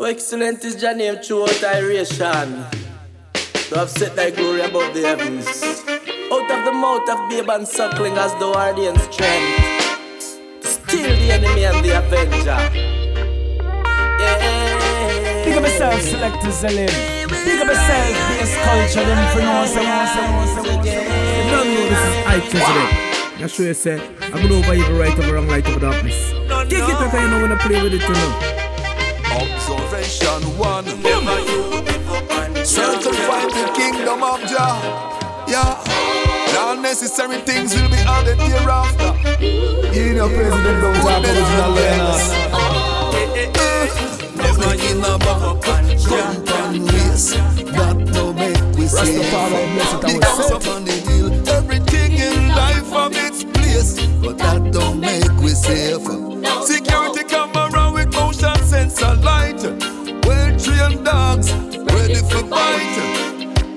Oh, excellent is your name throughout iration. To have set thy glory above the heavens. Out of the mouth of babe and suckling as thou art the strength. Still the enemy and the avenger. Yeah. Big up yourself, Selector Zalim. Big up yourself, bass culture, them for no one, You don't know this is I President. You sure you say, I'm going over evil right over wrong, light over darkness. Take it up, you know when I play with it, you know. Observation one. Never you Search the kingdom of Jah. Yeah. The unnecessary things will be added hereafter. You know, President don't talk original Leonard. Never in a buck and jump and race. That no make we safe. Rastafari bless The will house say. up on the hill. Everything in life from its place. But that don't make we safe. Security camera motion sensor light. Well trained dogs ready for bite.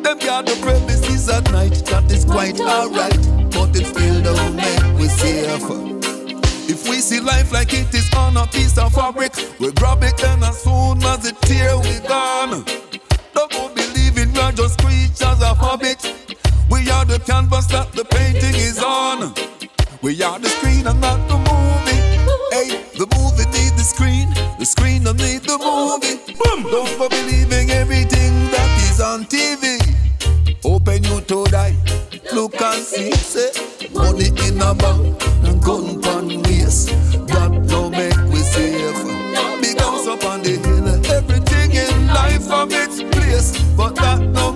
Them guard the premises at night. That is quite alright. But it still don't make we safe. If we see life like it is on a piece of fabric, we grab it and as soon as it tear, we gone. Don't go believing we're just creatures of habit. We are the canvas that the painting is on. We are the screen and not the movie. The screen don't need the movie. Boom. Don't go believing everything that is on TV. Open your third eye, look and see. Say, money in a bank and gun pan waist. That no make we safe. Big house up on the hill, everything in life of its place. But that no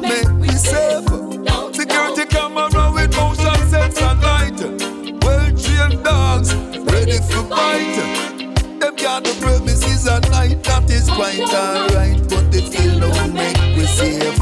premises at night, that is quite alright. But it still don't make we safe.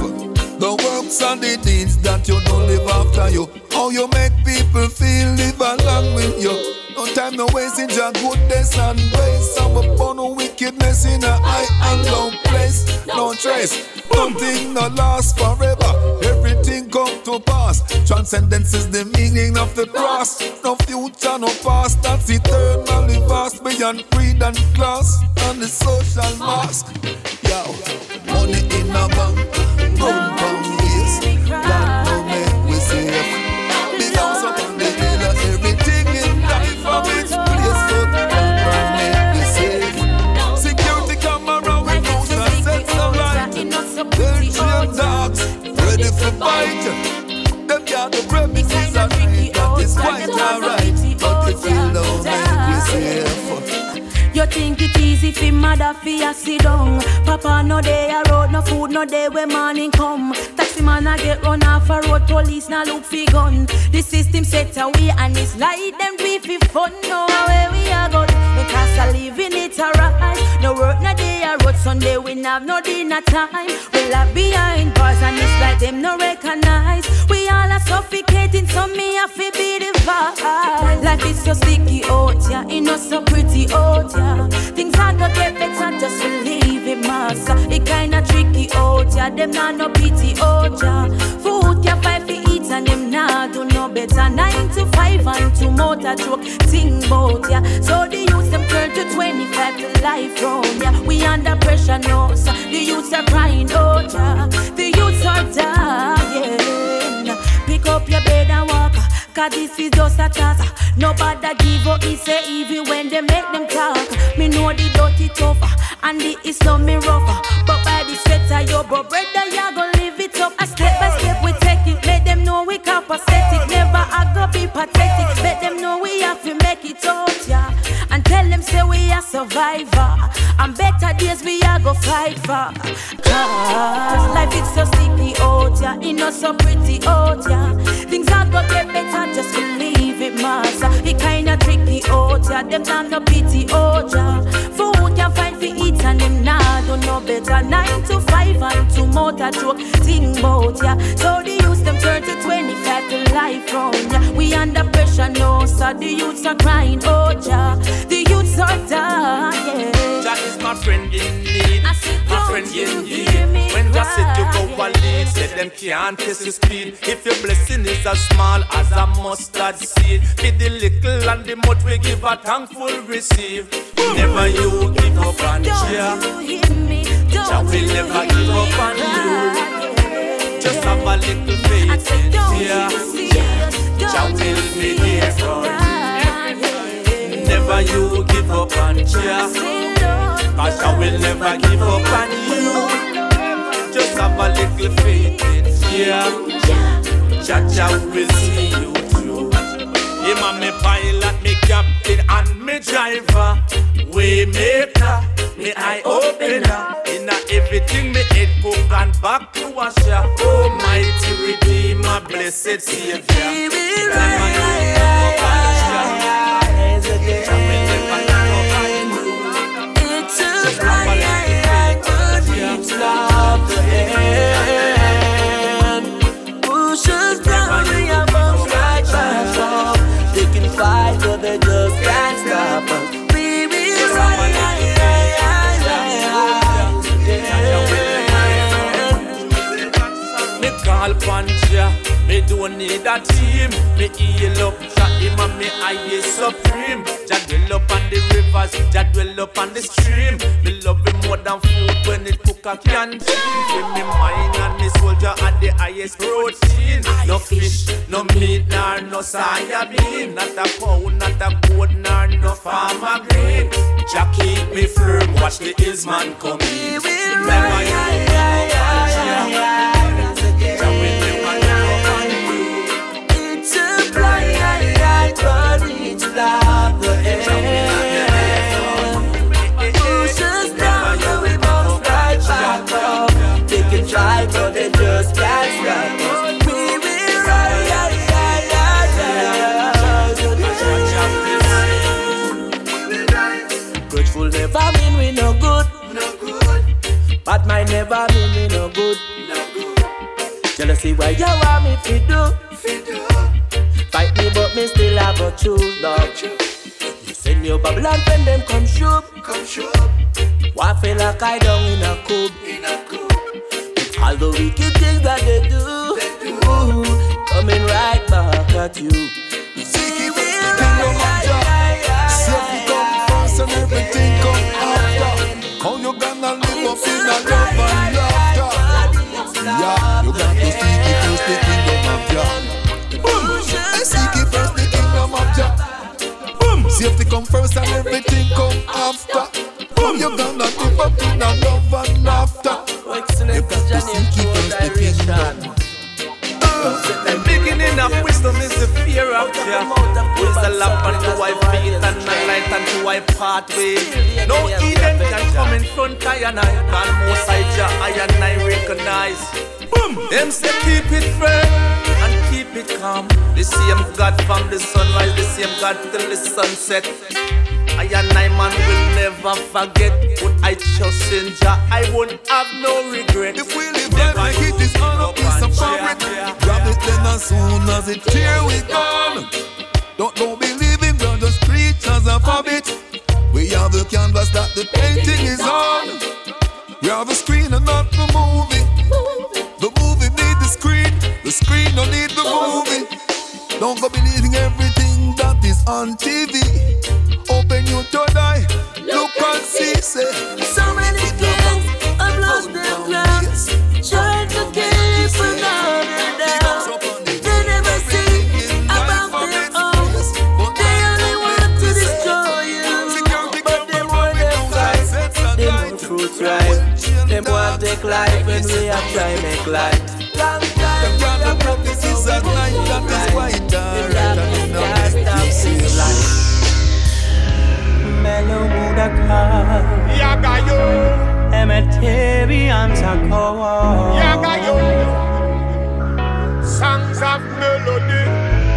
The works and the deeds that you don't live after you. How you make people feel live along with you. No time, no waste in your goodness and grace. I'm upon no wickedness in a high and low place. No trace, nothing no last forever. Everything come to pass. Transcendence is the meaning of the cross. No future, no past. That's eternally vast beyond creed and class and the social mask. Yo, money in a bank, easy fi mother fi a sit down. Papa no day a road, no food, no day when morning come. Taxi man a get run off a road, police now look fi gun. The system set away and it's like them it fi fun. No where we a go, because a living it alright No work, no day a road, Sunday we have no dinner time. We'll love behind bars and it's like them no recognize We all are suffocating, so me a fi be the vibe. Life is so sticky out, yeah, it not so pretty out, yeah. Things are gonna get better, just believe it, massa It kinda tricky out, yeah, them not no pity out, yeah. Food can fight for eat and them nah do no better. Nine to five and two motor truck, ting bout, yeah. So the youth them life round, yeah. We under pressure now, so the youths are crying out, yeah. The youths are dying. Pick up your bed and walk Cause this is just a task. Nobody give up, it's a evil when they make them talk. Me know the dirty tougher And the Islam me rougher But by the of your bro brother You gon' live it up. A step by step we take it. Let them know we copacetic. Never I go be pathetic. Let them know we have to make it out, yeah say we are survivor. And better days we are go fight for. Cause life is so sticky out, yeah. It not so pretty out, yeah. Things are gonna get better, just believe it, massa It kinda tricky out, yeah. Them not no pity out, yeah. Food can find for eat and them nah do no better. Nine to five and two motor truck Ting bout, yeah. So the youths them turn to 25 to life round, yeah We under pressure now, so the youths are crying oh yeah The youths are dying That is my friend in need. My friend in need. When God said you go cry? a lead, said them can't test your speed. If your blessing is as small as a mustard seed, feed the little and the much we give a thankful receive. Never you give up on Don't cheer. you hear me will never give up on you. Just have a little faith in Jah. Jah will be there for you. Never you give up on Jah. Cause Jah will never give up on you. Just have a little faith in Jah. Jah Jah will see you through. Him and me pilot, me captain and me driver. We make me eye opener. In everything me head cook and back to washer. Almighty oh, Redeemer, blessed Savior. Never you give up on Jah. Jah will never give up on you. It's a but it's not the end. Don't need a team. Me heal up, Jah him and me eye supreme. Jah dwell up on the rivers, Jah dwell up on the stream. Me love him more than food when it cook a canteen. Give me mind and me soldier at the highest protein. No fish, no meat, nor no soya bean. Not a cow, not a goat, nor no farmer green. Jah keep me firm, watch the hillsman come in. Never you give up on Jah. Ride, Grateful never mean we know good no good. Bad mind never mean know good no good. Jealousy why you want me fi do? Fight me but me still have a true love. You your Babylon when them come shoot. Why feel like I down in a cube? All the wicked things that they do, ooh, coming right back at you. It with the kingdom of Jah. Safety come first and everything come after. How you gonna live up in a love and laughter? Yeah, you got to seek it first the kingdom of Jah. Safety come first and everything come after. Boom. You gonna live up in a love and laughter. Excellent is your name, true direction. The beginning of wisdom is the fear of Jah. Who is the lamp unto our feet and the light unto our pathway. No Eden can come in front I and I. Call most I Jah, I and I recognize. Boom! Them say keep it firm and keep it calm. The same God from the sunrise, the same God till the sunset. I and I man will never forget what I trust in Jah. I won't have no regret. If we live life like it is on a piece of fabric, grab it then as soon as it here we gone. Don't know believing we're just creatures of habit. We are the canvas that the painting is on. We are the screen and not the movie. The screen don't need the movie. Don't go believing everything that is on TV. Open your third eye, look and see. Say, So many kids have lost their plans, trying to keep another down. They never see about their own. They only want to destroy you, but they want them fight. They want fruits right. They want take life when we are trying make light. Practices at night that is quite dark and you know make you see light. Mellow Budaka, Yagayo, Emeteri Antakoa. Yagayo. Songs of melody.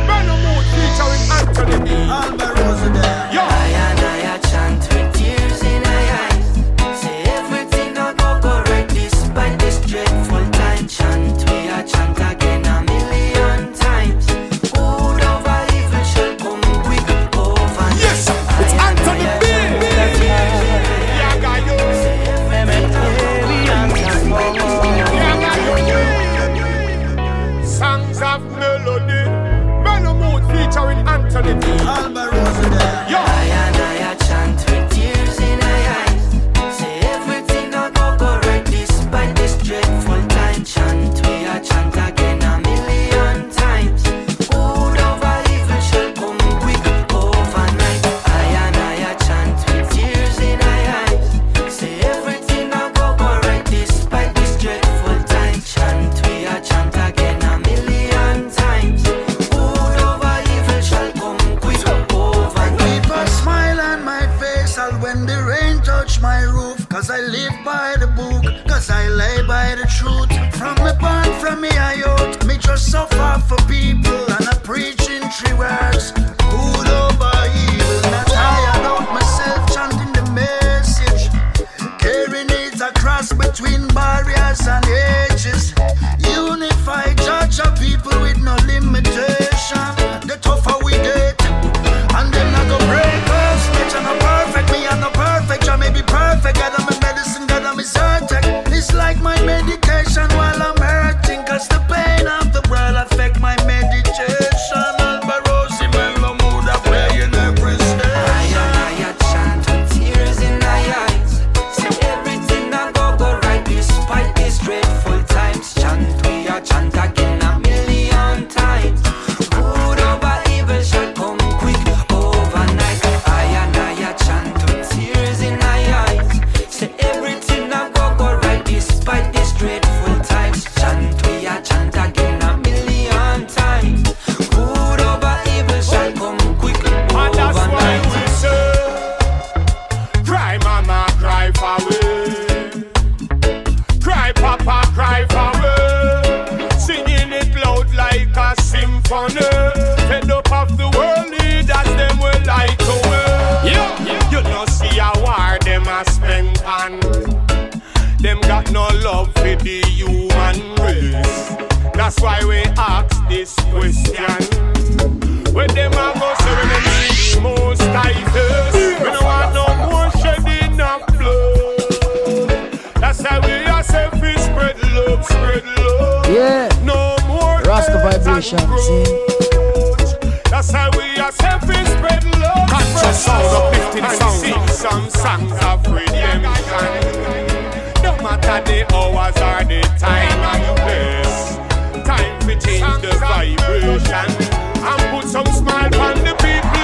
Mellow mood featuring Anthony B. Fed up of the world leaders, them will like to we. Yeah. You know see a war, them a spend on. Them got no love for the human race. That's why we ask this question. When them a go say when them see the most tightest We don't want no more shedding of blood That's how we are say we spread love, spread love Yeah. No more Rasta death and vibration, grudge. That's how we are say we spread love, Conscious spread sound, uplifting And sound. sing some songs of redemption No matter the hours or the time and place. Time to change the vibration. And put some smile on the people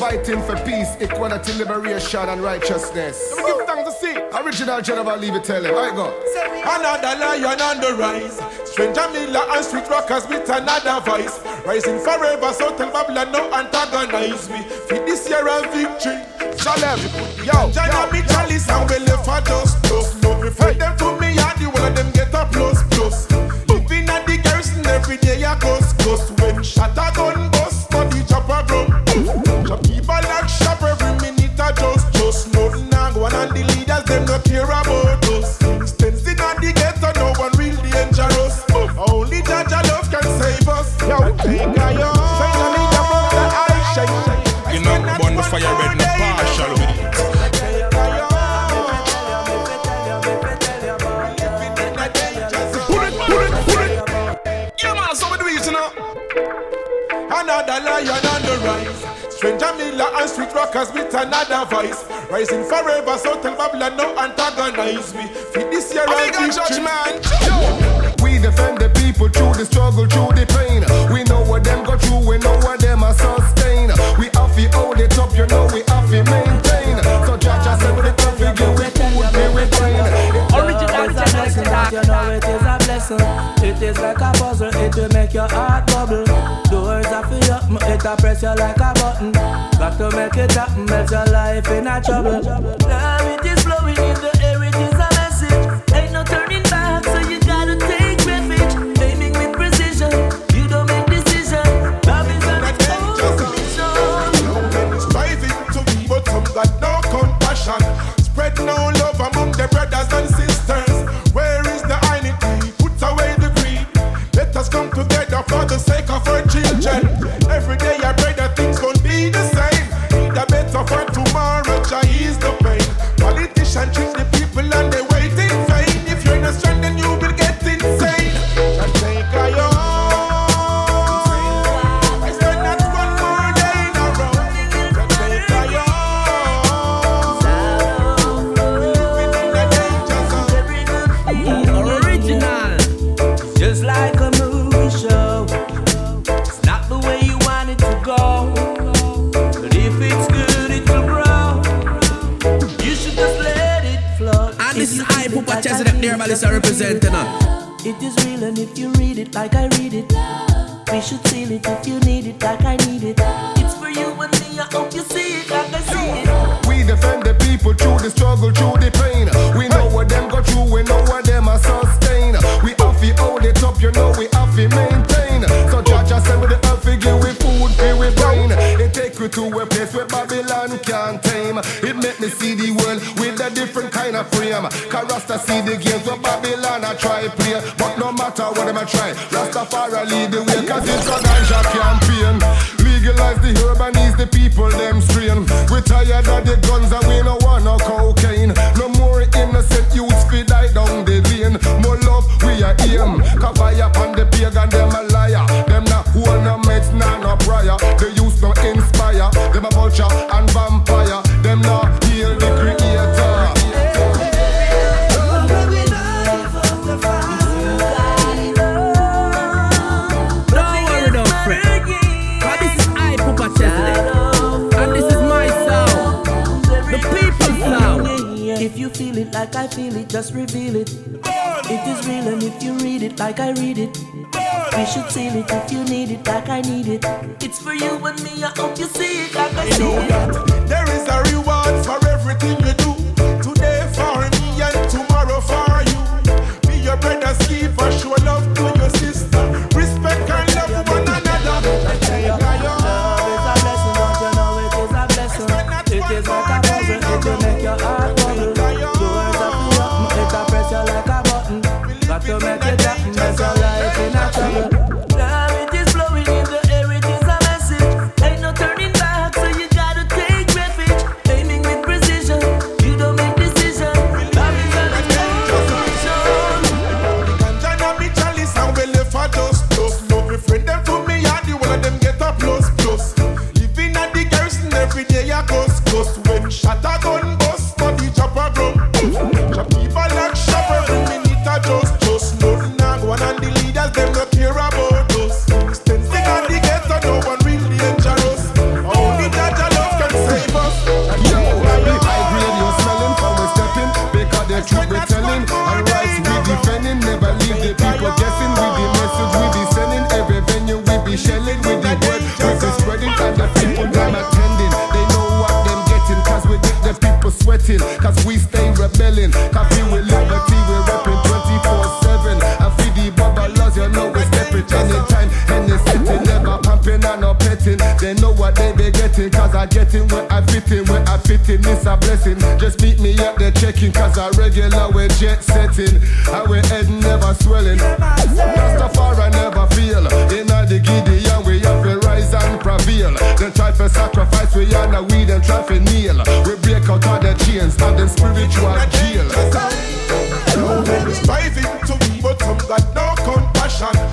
Fighting for peace, equality, liberation, and righteousness. Let me give thanks to see. Original General, leave it tell him. I go. Another lion on the rise. Stranger Miller and street rockers with another voice. Rising forever, so tell Babylon no antagonize me. Feed this year a victory. Shalem, yo, Jana me chalice and we left for dust, dust. No refer them to me and the one of them get a plus, plus. Living at the garrison every day a ghost, ghost. When shot a gun You know, burn the fire red, no partial with it. Take a yo. Pull it, pull it, pull it. Yeah, man, so we do it, you know. Another lion on the rise. Stranger Miller and street rockers with another voice. Rising forever, so tell Babylon no antagonize me. Feed this year victory. judgment. We defend the people through the struggle, through the pain. Go through, we know what them are sustain. We have to hold it up, you know we have to maintain. So Jaja said with the tough, we give we food, we retain. Original is a blessing, but you know it is a blessing. It is like a puzzle, it will make your heart bubble. Doors are for you, it will press you like a button. Got to make it happen, else your life in a trouble. Now it is flowing in the Africa. it I need it. It's for you and me, I hope you see it like I you know. That there is a reward for everything you do. Today for me and tomorrow for you. Be your brother, sleep for sure love. blessing, cause I get in where I fit in where I fit in it's a blessing. Just meet me at the checking, cause I regular with jet setting. I we head never swelling. Just far I never feel. In the Gideon, we have to rise and prevail. Then try for sacrifice, we are now we then try for kneel. We break out all the chains, and them spiritual jail. No, striving to, but some got no compassion.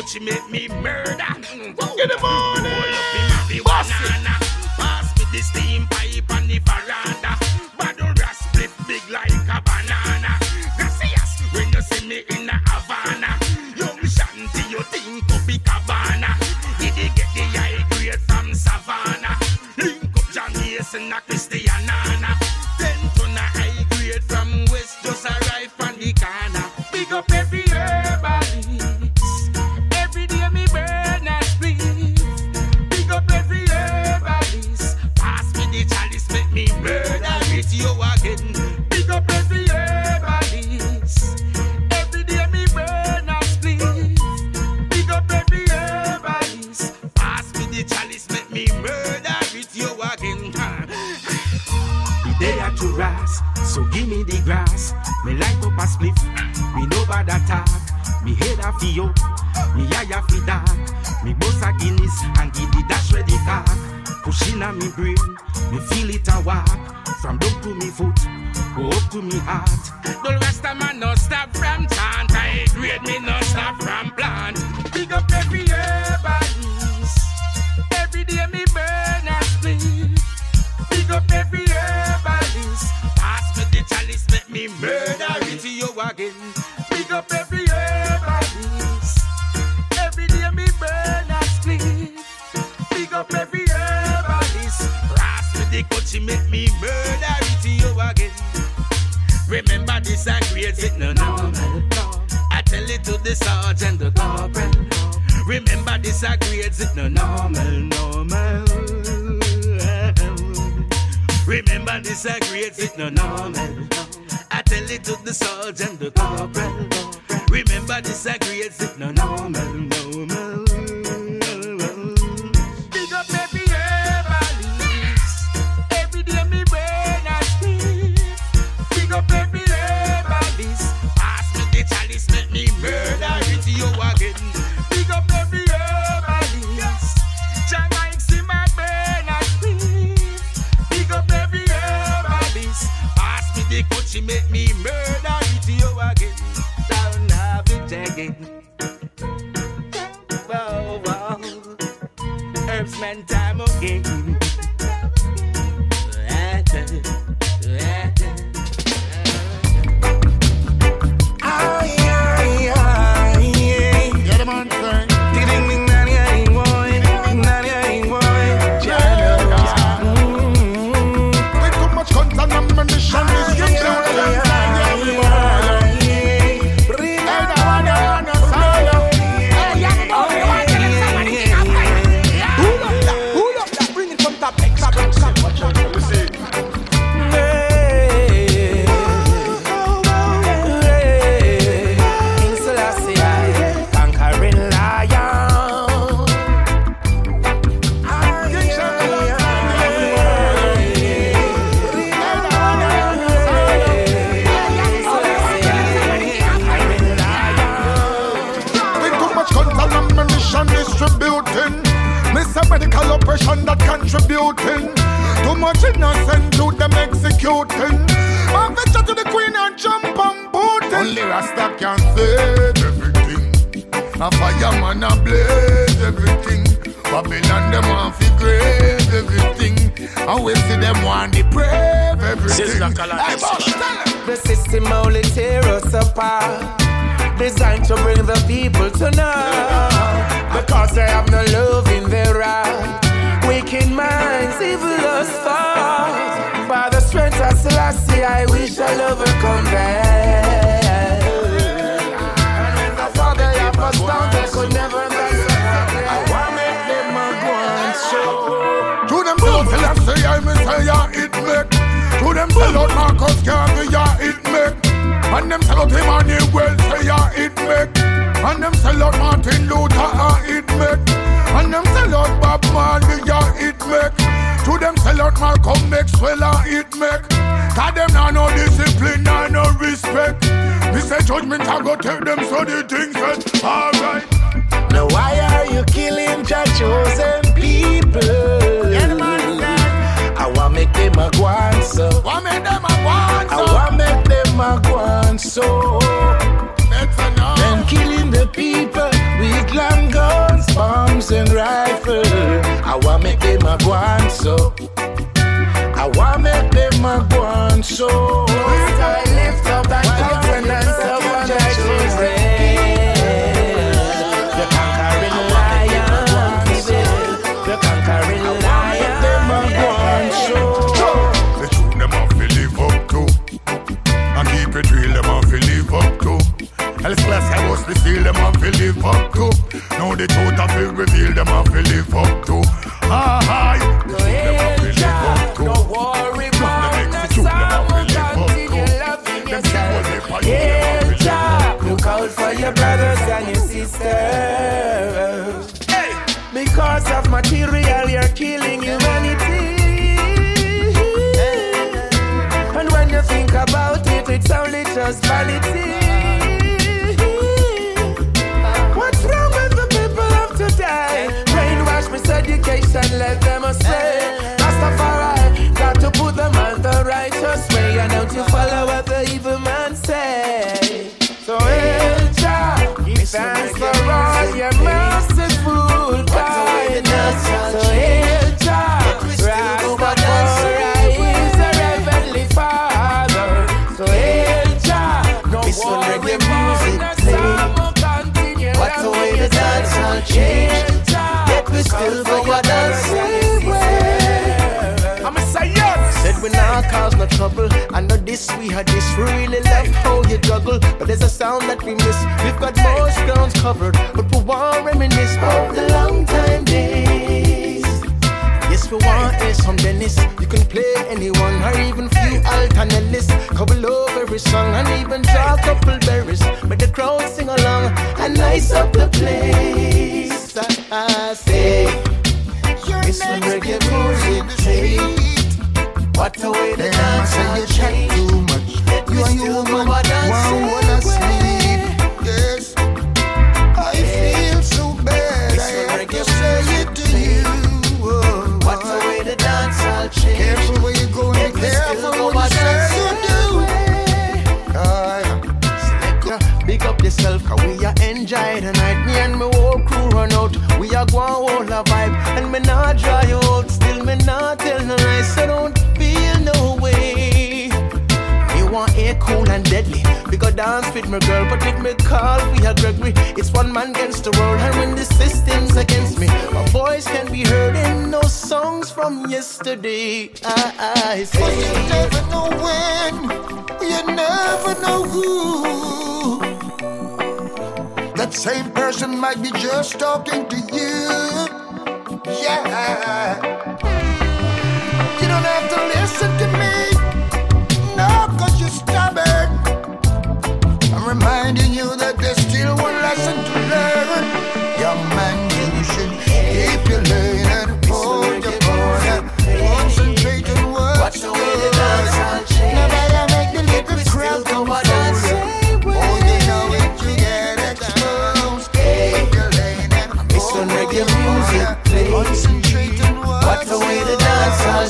But she make me murder. Remember this I grades it no normal. I tell it to the sergeant, the corporal. Remember this I grades it no normal, normal. Remember this I grades it no normal. I tell it to the sergeant, the corporal. Remember this I grades it no normal, normal. shooting. I'm to the queen and jump on. Only Rasta can save everything. A fireman a blaze everything. Babylon them want grave everything. See them want everything. The system only tear us apart designed to bring the people to know because they have no love in their heart. Wicked minds, evil us far by the strength of Selassie, I wish I'll overcome that. And when the father they could never I them. To them Selassie, I ya it make. To them ya it make. And them sell out Emmanuel, say ya it make. And them sell out Martin Luther, ah it make. And them sell out Bob Marley, ya it make. To them sell out Malcolm Maxwell, ah it make. Cause them nah no discipline, nah no respect. Me say judgment, I go take them so the things said, alright. Now why are you killing your chosen people? I want make them a go on so. Want make them a go so. I want make them a go on so. With long guns, bombs and rifles. I want make them a go on so. I want make them a go on so. I lift up countenance upon I the seal, them have to live up to. Now the truth have to reveal, them have to live up to. Ah, hi. The truth them have to live up to. No worry about the sound, continue loving yourself. Yeah, Jah, look out for your brothers and your sisters. Because of material, you're killing humanity. And when you think about it, it's only just vanity. You follow what the trouble. I know this, we had this really love how you juggle But there's a sound that we miss. We've got most grounds covered But we want reminisce. Of the long time days. Yes, we want hear some Dennis. You can play anyone Or even few alternatives. Couple of every song And even draw a couple berries. Make the crowd sing along And nice up the place. I, I say It's when reggae music What the way the dance all change too much. You and you woman, one wanna sleep. Yes, I feel so bad. I have to say it to you. What the way the dance all change Careful where you go and be careful what you say you do. Yeah, Big up yourself, cause we are enjoy the night. Me and my whole crew run out. We are going all a vibe. And me not dry you dance with my girl, but me call, we are Gregory. It's one man against the world. And when the system's against me, my voice can be heard in those songs from yesterday. Ah, I, I say. You never know when, you never know who. That same person might be just talking to you. Yeah. You don't have to listen to me.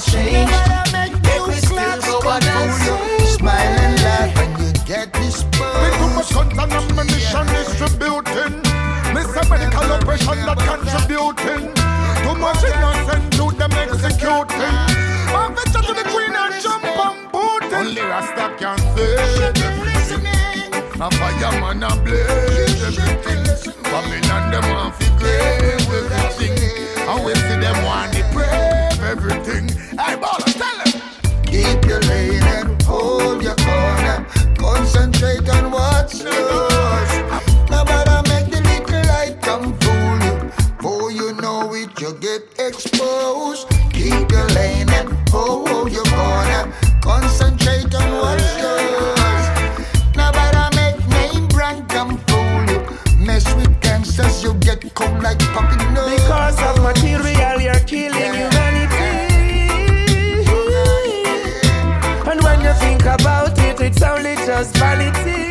never change. Make we still go and fool you. Smile and laugh when you get this burn. We too much guns and ammunition distributing. Miss medical oppression that contributing. Too much innocent to them executing. I'm the judge to the queen and jump on booting. Only Rasta can say. A fireman a blaze everything Babylon them want fi grave everything And we see them want to brave everything just vanity.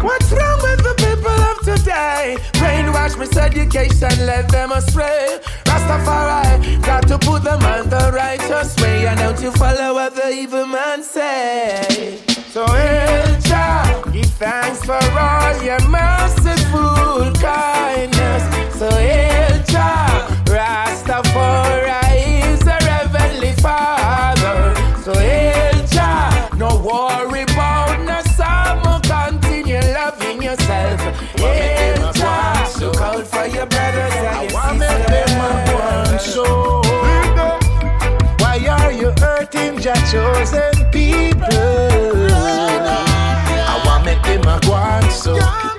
What's wrong with the people of today? Brainwash miseducation, let them astray. Rastafari, got to put them on the righteous way. And don't you follow what the evil man say. So, Elja, give thanks for all your merciful kindness. So, Elja, Rastafari is a heavenly father. So, El. I want to one soul. Why are you hurting your chosen people? I want to make them one soul.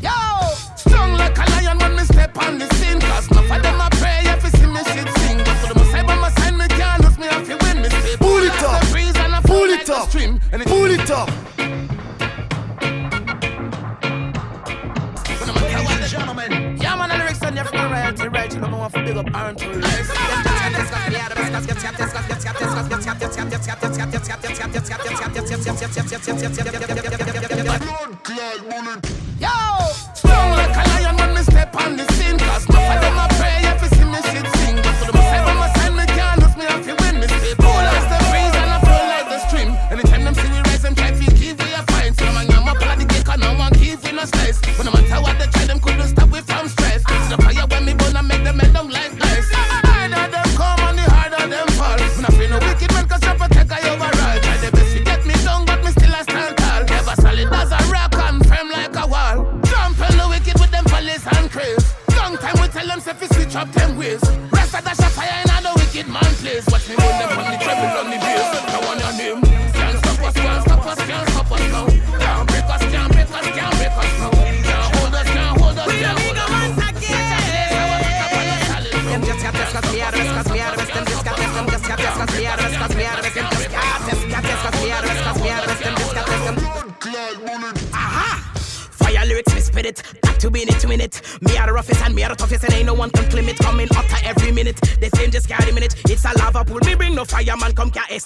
Yo, strong like a lion when me step on the you see me the me can't lose me pull it up, pull it up, pull it up. Gentlemen, yeah, man, the lyrics and your royalty, right? You don't want to big up Aaron to Blood,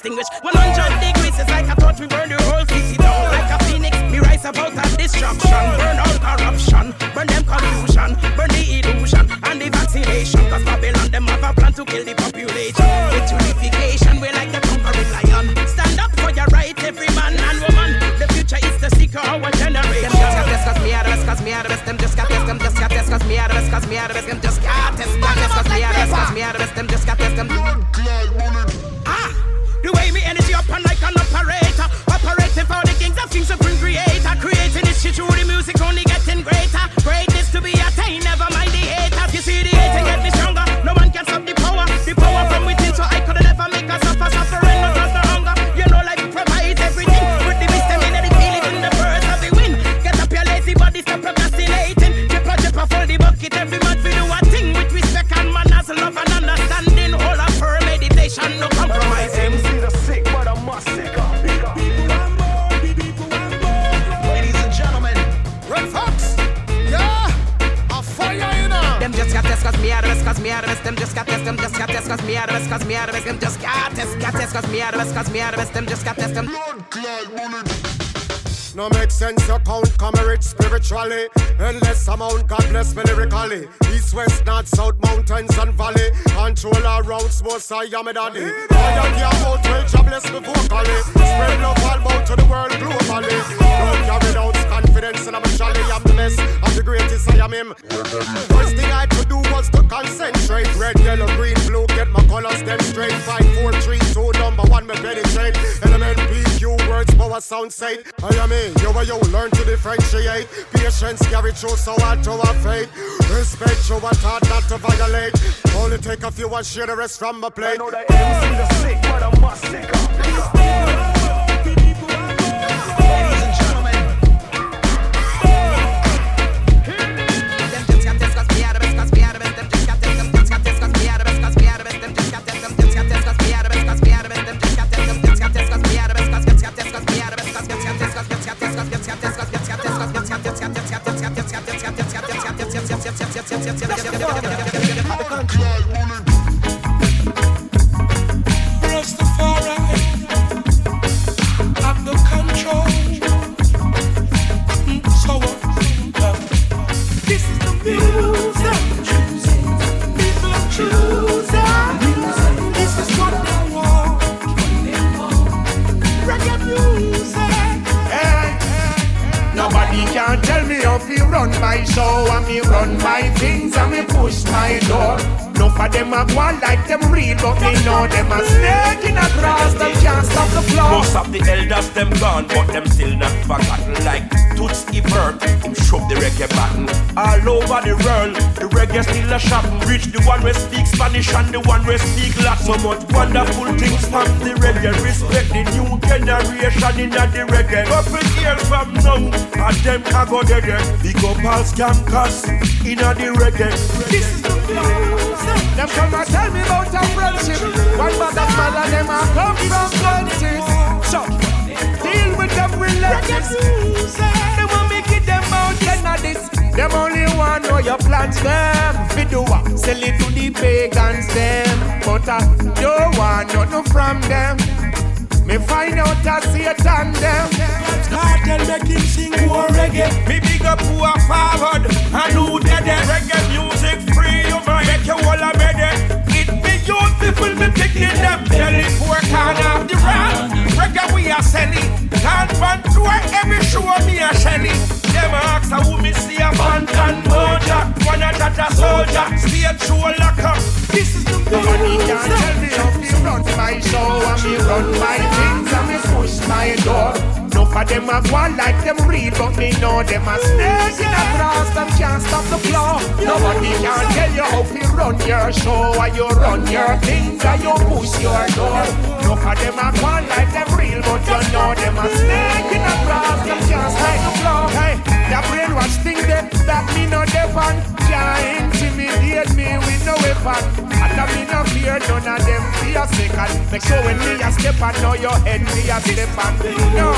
extinguished. When bless me lyrically. East, west, north, south, mountains and valley. Control our roads, most I am a daddy. I am about well, God bless vocally. Spread love all about to the world globally. Don't carry doubts, confidence and I'm a jolly. I'm best, I'm the greatest, I am him. First thing I could do was to concentrate. Red, yellow, green, blue, get my colors them straight. Five, four, three, two, number one, me penetrate. Element, PQ, words, power, sound, say. I am. You and you learn to differentiate. Patience carry through so hard to have faith. Respect you what hard not to violate. Only take a few and share the rest from my plate. I know the MC the sick, but I must sick So from the. Respect the new generation in the reggae. Couple years from now, and them can go there. Big up all scankers in the reggae. This is the blues. Them come and tell me about a friendship. One bag of man and them a come from countries. So, deal with them relatives. Them only want know your plans them. Vidua, sell it to the pagans them but uh, I don't want nothing from them. Me find out I see a tandem. Cartel make him sing more reggae. Me big up who are forward and who dead. Reggae music free, you might make you all a ready. It be beautiful, me picking them Tell belly. Four corner of the round. Reggae we are selling. Can't run through every show me a shelly. Them ask who me see a man and moja. One a tata soldier. Stage show lock up. This is the Nobody can tell me how to run my show and me run my things and me push my door. No for them a go like them real, but me know them a snake in a grass. Them can't stop the flow. Nobody can tell you how to run your show or you run your things and you push your door. No for them a go like them real, but you know them a snake in a grass. Them can't stop the flow. Hey, the brainwash thing that that me no defend can't intimidate me with no weapon. And I me no fear none of them for a second. Make sure when me a step on, know your head me a step on. No,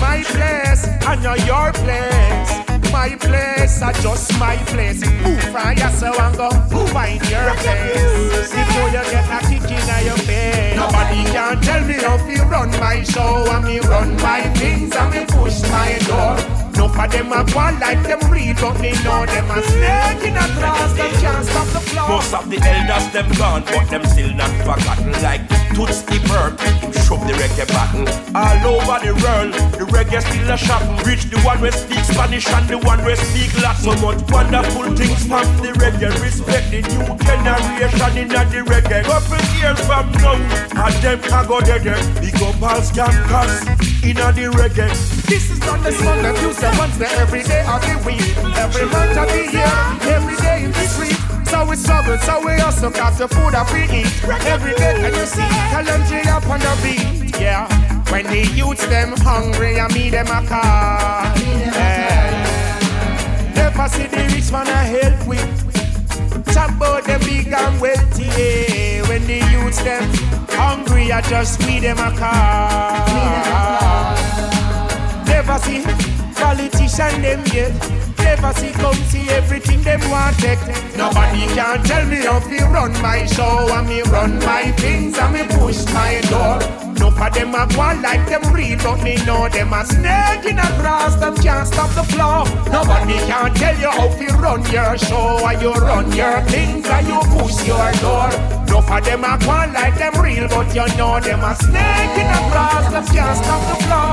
my place, and know your place. My place, I just my place. Move from yourself and go find your place. Before you get a kick in your face. Nobody can tell me how to run my show and me run my things and me push my door. No for them a go like them real, but me know them a snake in a grass. Them can't stop the flow. Most of the elders them gone, but them still not forgotten. Like Toots the Perk, him shove the reggae button. All over the world, the reggae still a shot. Reach the one we speak Spanish and the one we speak Latin. So much wonderful things from the reggae. Respect the new generation in the reggae. Couple years from now, and them can go there. Big up all scankers in the reggae. This is not the song that you say once every day of the week, every month of the year, every day in the street. So we struggle, so we also got the food that we eat. Every day can you see Kalanji up on the beat, yeah. When the youths them hungry, I meet them a call. Hey. Never see the rich man a help with. Talk about the big and wealthy, yeah. When the youths them hungry, I just feed them a car. Never see politician them yet. Never see come see everything them want take. Nobody can tell me how to run my show and me run my things and me push my door. No for them a go like them real, but me know them a snake in a grass. Them can't stop the flow. Nobody can tell you how to run your show and you run your things and you push your door. No for them a go like them real, but you know them a snake in a grass. Them can't stop the flow,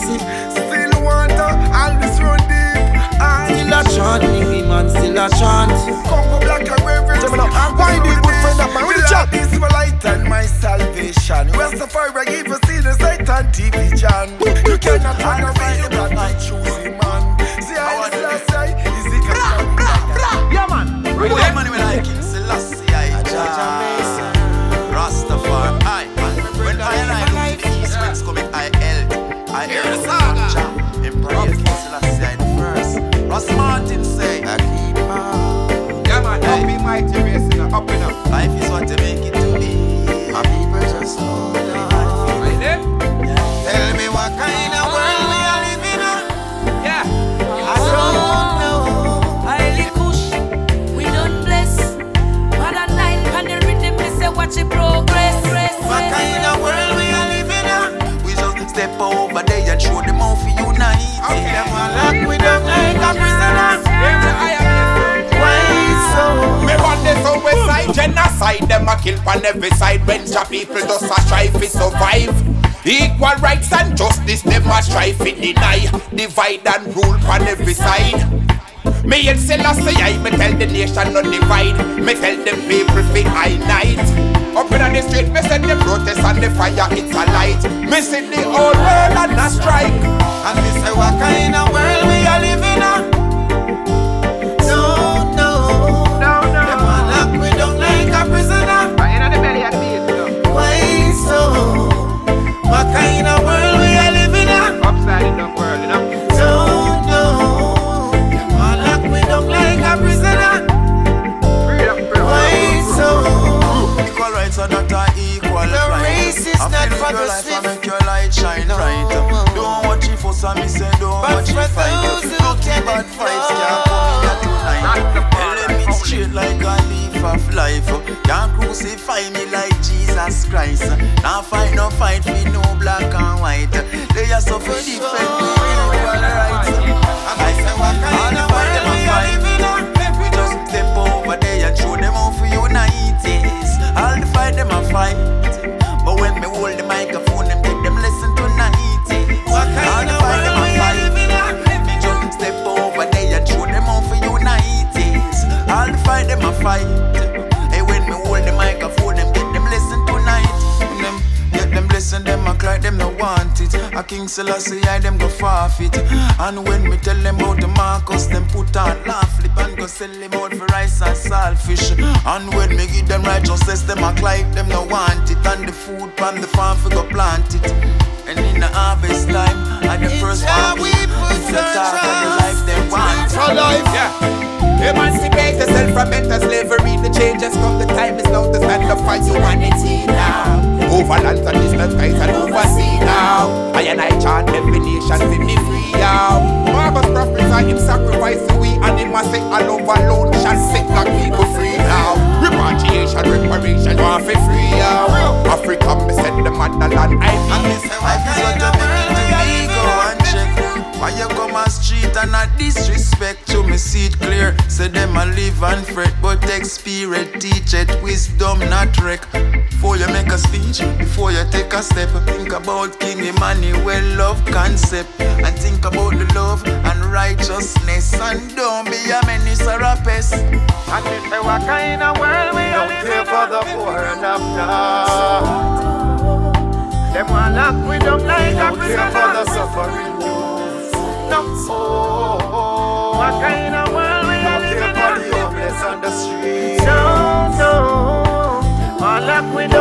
me Still water, always run deep. I Still a chant, nigga man, still a chant Congo black and reverend Gemini, why the good friend of mine? with the chat? This my light and my salvation. Rastafari, I give you see the sight and division. You cannot hide genocide. Them a kill on every side. When your people just a try to survive. Equal rights and justice, them a try to deny. Divide and rule on every side. Me and Selassie, I me tell the nation not divide. Me tell them people fit I night. Up in the street, me send the protest and the fire, it's a light. Me see the whole world and a strike. And me say, what kind of world we are living so? What kind of world we are living in? Upside down world, you know. No, no. Them a lock we down like a prisoner. Why so? Equal rights are not equal The race is not for the swift. make your light shine bright. Don't watch it for some, me say don't watch it fight. Lucky bad fights can't come in here tonight. Element straight like a leaf of life. Can't crucify me like Jesus Christ. Now fight no fight for no black and white. They are so for defend me equal rights. I say what kind of world we are living King Selassie I them go forfeit. And when me tell them about the Marcus, them put on laugh flip and go sell them out for rice and saltfish. And when me give them righteousness, them act like them no want it. And the food from the farm fi go plant it. And in the harvest time, at the first harvest, if you talk of the life them want. For life, yeah. Emancipate yourself from mental slavery. The changes come. The time is now to stand up for humanity now. Over lands and distant skies and oversea now. I and I chant every nation to be free now. Marvelous prophets him sacrifice we and him must say alone alone shall set black people free now. Repatriation, reparation, want for free now. Africa, me send the motherland. I And me say, why is what to me go and check? Why you come a street and not disrespect to me see it clear? Say them a live and fret, but experience teach it wisdom not wreck. Before you make a speech, before you take a step, think about King Emmanuel love concept, and think about the love and righteousness, and don't be a menace or a pest. And me say, what kind of world we are living care for the poor and after. Them want lock we down like a Don't care for the prisoner. suffering youth. No. Oh, oh, oh, what kind of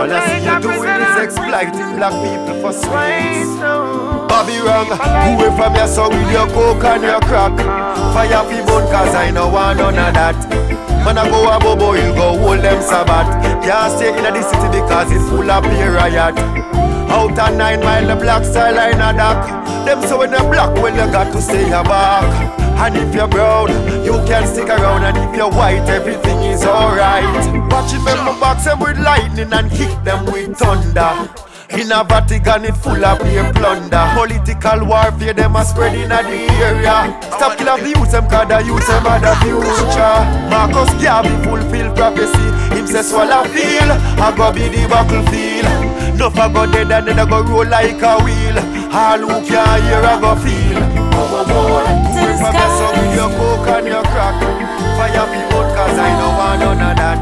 All I see you doing is exploiting black people for sweets. Bobby wrong, away from your son with your coke and your crack. Fire fi burn cause I no want none of that. Man I go a bobo, you go hold them sabbat. Can't stay in the city because it's full of beer riot. Out of nine mile, the black style line a dock. Them so when you black, well you got to stay back. And if you're brown, you can stick around. And if you're white, everything is alright. Watch it, them box them with lightning and kick them with thunder. In a Vatican, it full of beer plunder. Political warfare, them a spreading in the area. Stop kill off the youth, them cause the youth, them are the future. Marcus Garvey fulfill prophecy. Him say swallow feel, I go be the battlefield. Nuff a go dead and then I go roll like a wheel. All who can hear, I go feel. Wait for me, so with your coke and your crack. Fire people, cause I don't want none of that.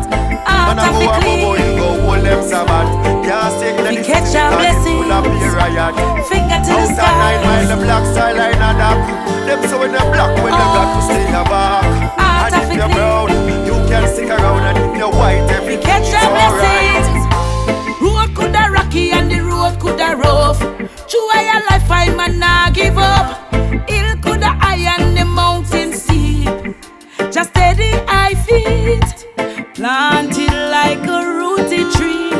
Man, I go a bobo, you go hold them sabbat. Can't in the We catch our because it's full of beer riot. Finger to the Out of nine mile, the sky. black style line a dock. Them so when they black, when they got to stay a back. Oh, and if you're brown, you can stick around. And if you're white, everything Catch is your alright. Road coulda rocky and the road coulda rough. True I life I man nah give up. Just steady I feet, planted like a rooted tree.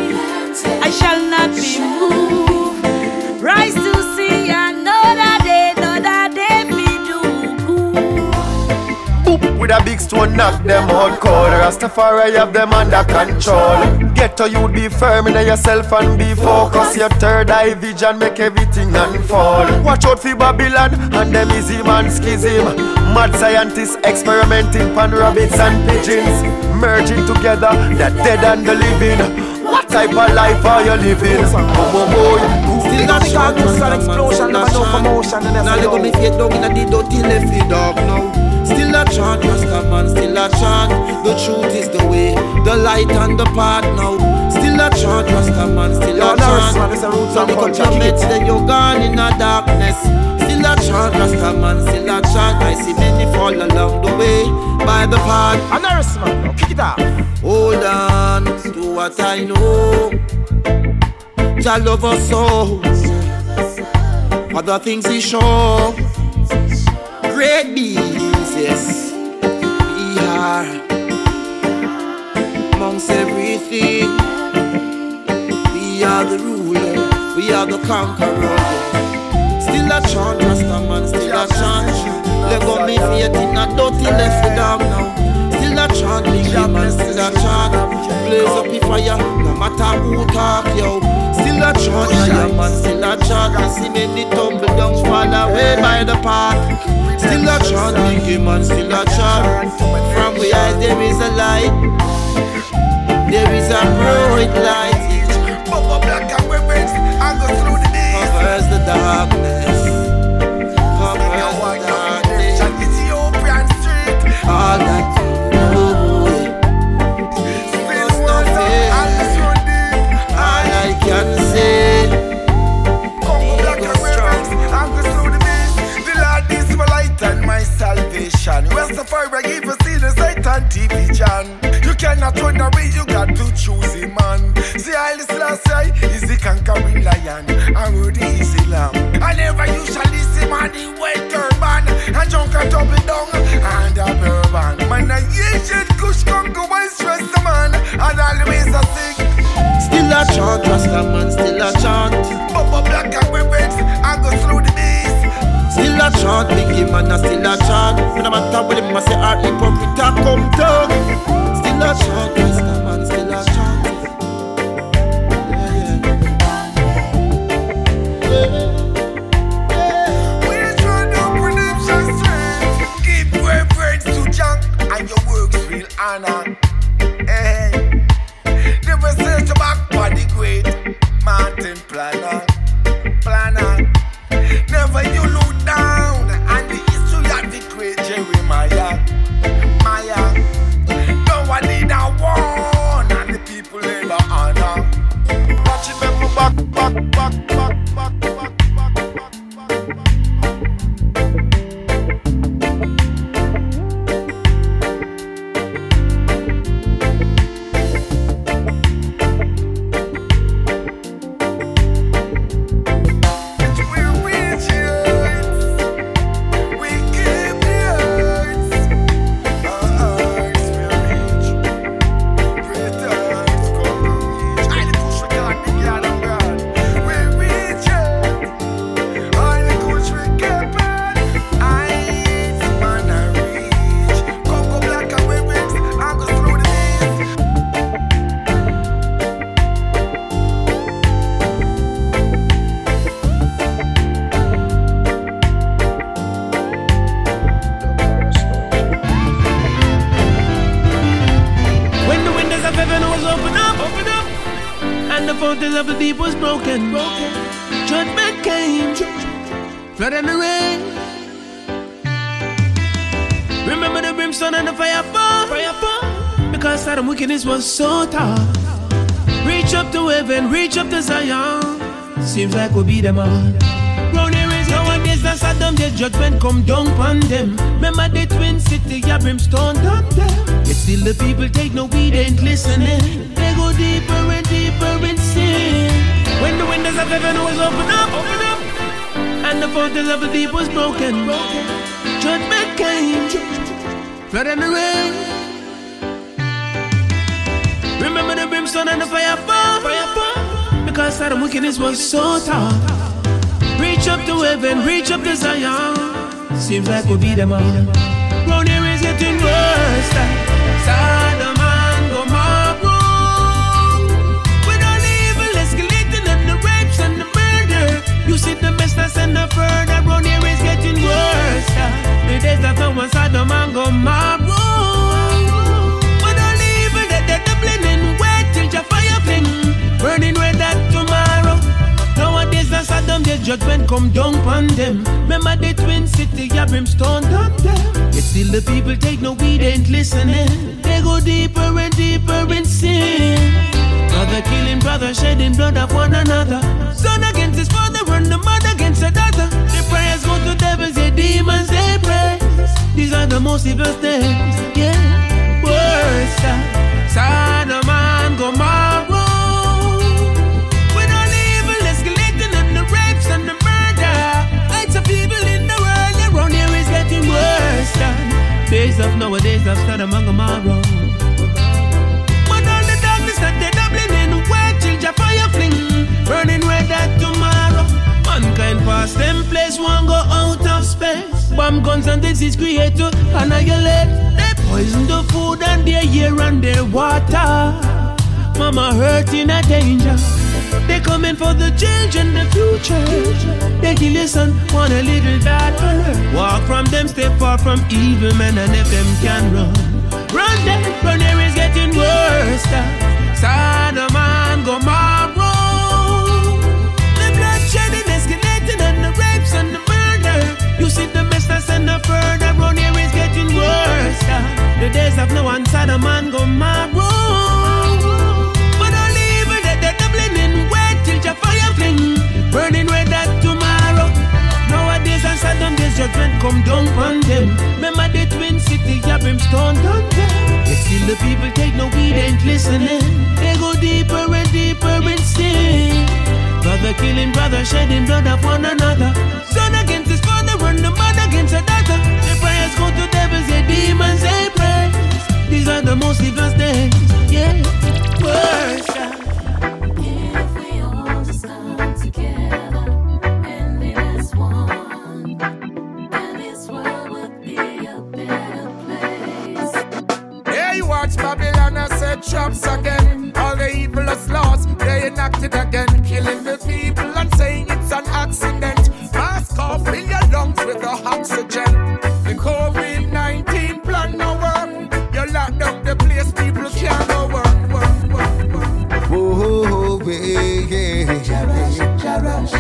I shall not be moved. With a big stone knock them out cold. Rastafari have them under control. Get to you be firm in yourself and be focused. Your third eye vision make everything unfold. Watch out for Babylon and them easy man schism. Mad scientists experimenting pan rabbits and pigeons. Merging together the dead and the living. What type of life are you living? Oh, oh, boy. Still got the carcass and explosion, never no commotion. Now they got me feet down in a the dirty left dog now. Still a chant, Rasta man, still a chant. The truth is the way, the light and the path now. Still a chant, Rasta man, still a chant. So up your mates, then you're gone in a darkness. Still a chant, Rasta man, still a chant. I see many fall along the way by the path. A nurse man, now kick it off. Hold on to what I know. Jah love us so. Other things he show. Great beings, yes. We are amongst everything. We are the ruler. We are the conqueror. Still a chant, Rasta man, still a chant. Let go me faith in a dirty left dog now. Still a chant, big man, still a chant. Blaze up the fire, no matter who talk, yo. Still a chant, yeah, man, still a chant. I see many tumble down, fall away by the path. Still a chant, big man, still a chant. From where eyes there is a light, there is a bright light. Bubba black and red I go through the days. The Satan TV channel. You cannot run away, you got to choose him, man. See, I listen, I say, is the conquering lion. I word the Islam. I never usually see man in white turban. And junk and double down and a bourbon. Man, I ancient kush conquer wise stress the man. And always a sing. Still a chant, Rasta man, still a chant. Chant, biggie man, I still a chant. No matter what them a say, art hypocrite a come down. Still a chant, the fountains of the deep was broken, broken. Judgment came, flood and the rain. Remember the brimstone and the fire fall, fire fall, because Sodom wickedness was so tall. Reach up to heaven, reach up to Zion. Seems like we'll beat them all. Round here is nowadays that's Sodom, the judgment come down on them. Remember the twin city, yeah, brimstone done them. Yet still the people take no weed, ain't listening. They go deeper and deeper in sin. When the windows of heaven was opened up, open up, and the fountains of the deep was broken, broken. Judgment came, flood and the rain. Remember the brimstone and the fire fall, fire fall, because Sodom wickedness was so tall. Reach up to heaven, reach up to Zion. Seems like we'll be them all. Round here is getting worse the that's in the further round here is getting worse. The days that no one Sodom and Gomorrah. With all evil that they're doubling in, wait till your fire fling, burning red that tomorrow. Nowadays, that's Sodom, the judgment come down on them. Remember the twin city, yeah, brimstone done them. Yet still the people take no weed, ain't listening. They go deeper and deeper in sin. Brother killing, brother shedding blood of one another. Son against his father, and the mother against the daughter. The prayers go to devils, the demons they praise. These are the most evil things, yeah. Worse than Sodom and Gomorrah. With all evil escalating and the rapes and the murder. Heights of evil in the world around here is getting worse days of nowadays of Sodom and Gomorrah. Disease create to annihilate. They poison the food and their air and their water. Mama hurt in a danger. They coming for the children, the future. They kill your son, want a little daughter. Walk from them, stay far from evil men, and if them can run, run them. Run is getting worse. Sodom and Gomorrah. See the the further. Run here is getting worse. Uh, the days of no one Sodom and Gomorrah. But all evil that they're doubling in, wait till your fire fling, burning red that tomorrow. Nowadays and Sodom, there's judgment come down on them. Remember the twin city, yeah, brimstone them. Yet still the people take no heed, ain't listening. They go deeper and deeper in sin. Brother killing, brother shedding blood of one another. The mother against her daughter. The prayers go to devils, yeah, demons, they praise. These are the most evil days, yeah. Worship. Yeah, you watch Babylon and set traps again. Oxygen. The COVID 19 plan no work. You lock down the place, people can't go work, work, work, work. Whoa, yeah.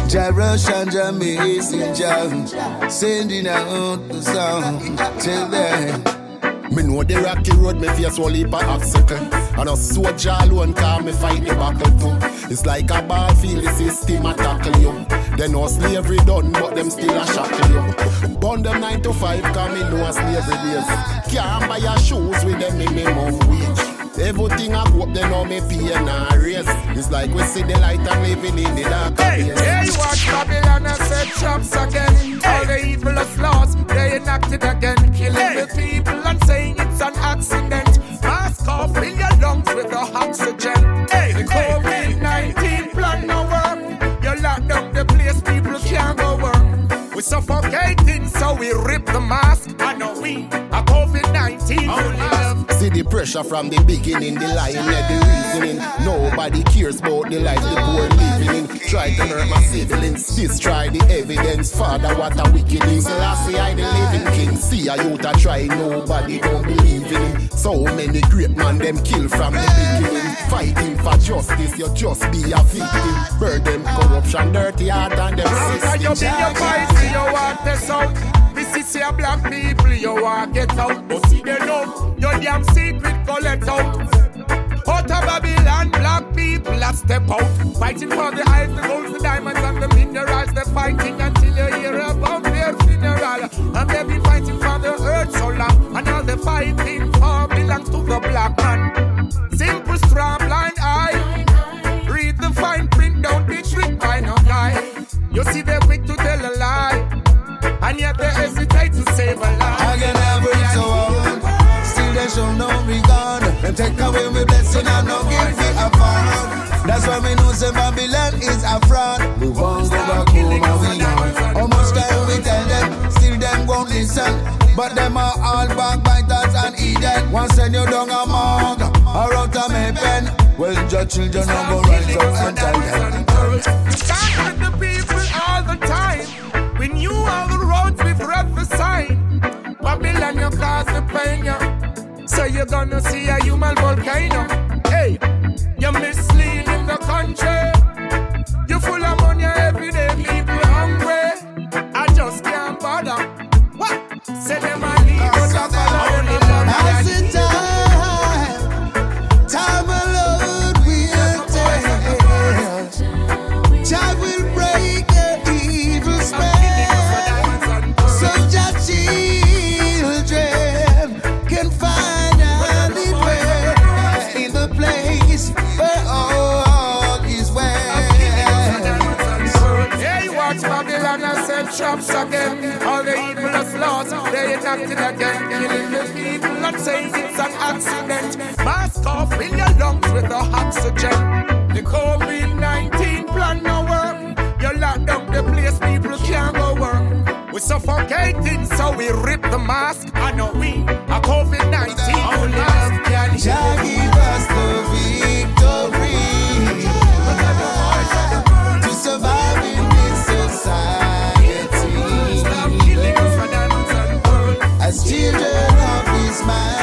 Jarush and Jamaican Jam Sending out the song Till then Me know the rocky road, me face one heap of obstacle And a soldier alone can me fight the battle too. It's like a ball field, the system tackle you. They know slavery done, but them still a shackle you. Burn them 9 to 5, cause me know slavery days. Can't buy your shoes with them minimum wage Everything I up, they know me pay and I raise It's like we see the light and living in the dark Hey, yeah, you watch Babylon and set traps again. All the evilest laws, they enacted again. Killing the people and saying it's an accident. Mask off, fill your lungs with the oxygen. Hey, the COVID 19 plan no work. You lock down the place, people can't go work. We suffocating, so we rip the mask. I know we are COVID 19. See the pressure from the beginning, the lying and the reasoning. Nobody cares about the life the poor living in. Try to hurt my siblings, destroy the evidence. Father, what a wickedness. Selassie, I the living king. See a youth a try, nobody don't believe in him. So many great man them kill from the beginning. Fighting for justice, you just be a victim. Burden, corruption, dirty heart and them Now you system. be your fight, you want this eh, out. Is your black people, you want get out. But see they know your damn secret go let out. Out of Babylon, black people a step out. Fighting for the eyes, the gold, the diamonds, and the minerals. They're fighting until you hear about their funeral. And they've been fighting for the earth so long. And all the fighting for belongs to the black man. Simple, strong, yet they hesitate to save a life. I can never it so hard Still they show no regard Them take away my blessing and no give me a part That's why me know say Babylon is a fraud We won't go back home and we on How much time we tell them Still them won't listen But them are all backbiters and idiot. One send you down a mug or out a me pen. Well, your children don't go rise up and tell them. Stand with the people all the time. We knew all the roads the sign. Babylon, you cause the pain, yeah. So you're gonna see a human volcano. Hey, you're misleading accident, killing the people and saying it's an accident. Mask off in your lungs with the oxygen. The COVID 19 plan no work. You lock down the place, people can't go work. We're suffocating, so we rip the mask. I know we are COVID 19. Only love can give us mind.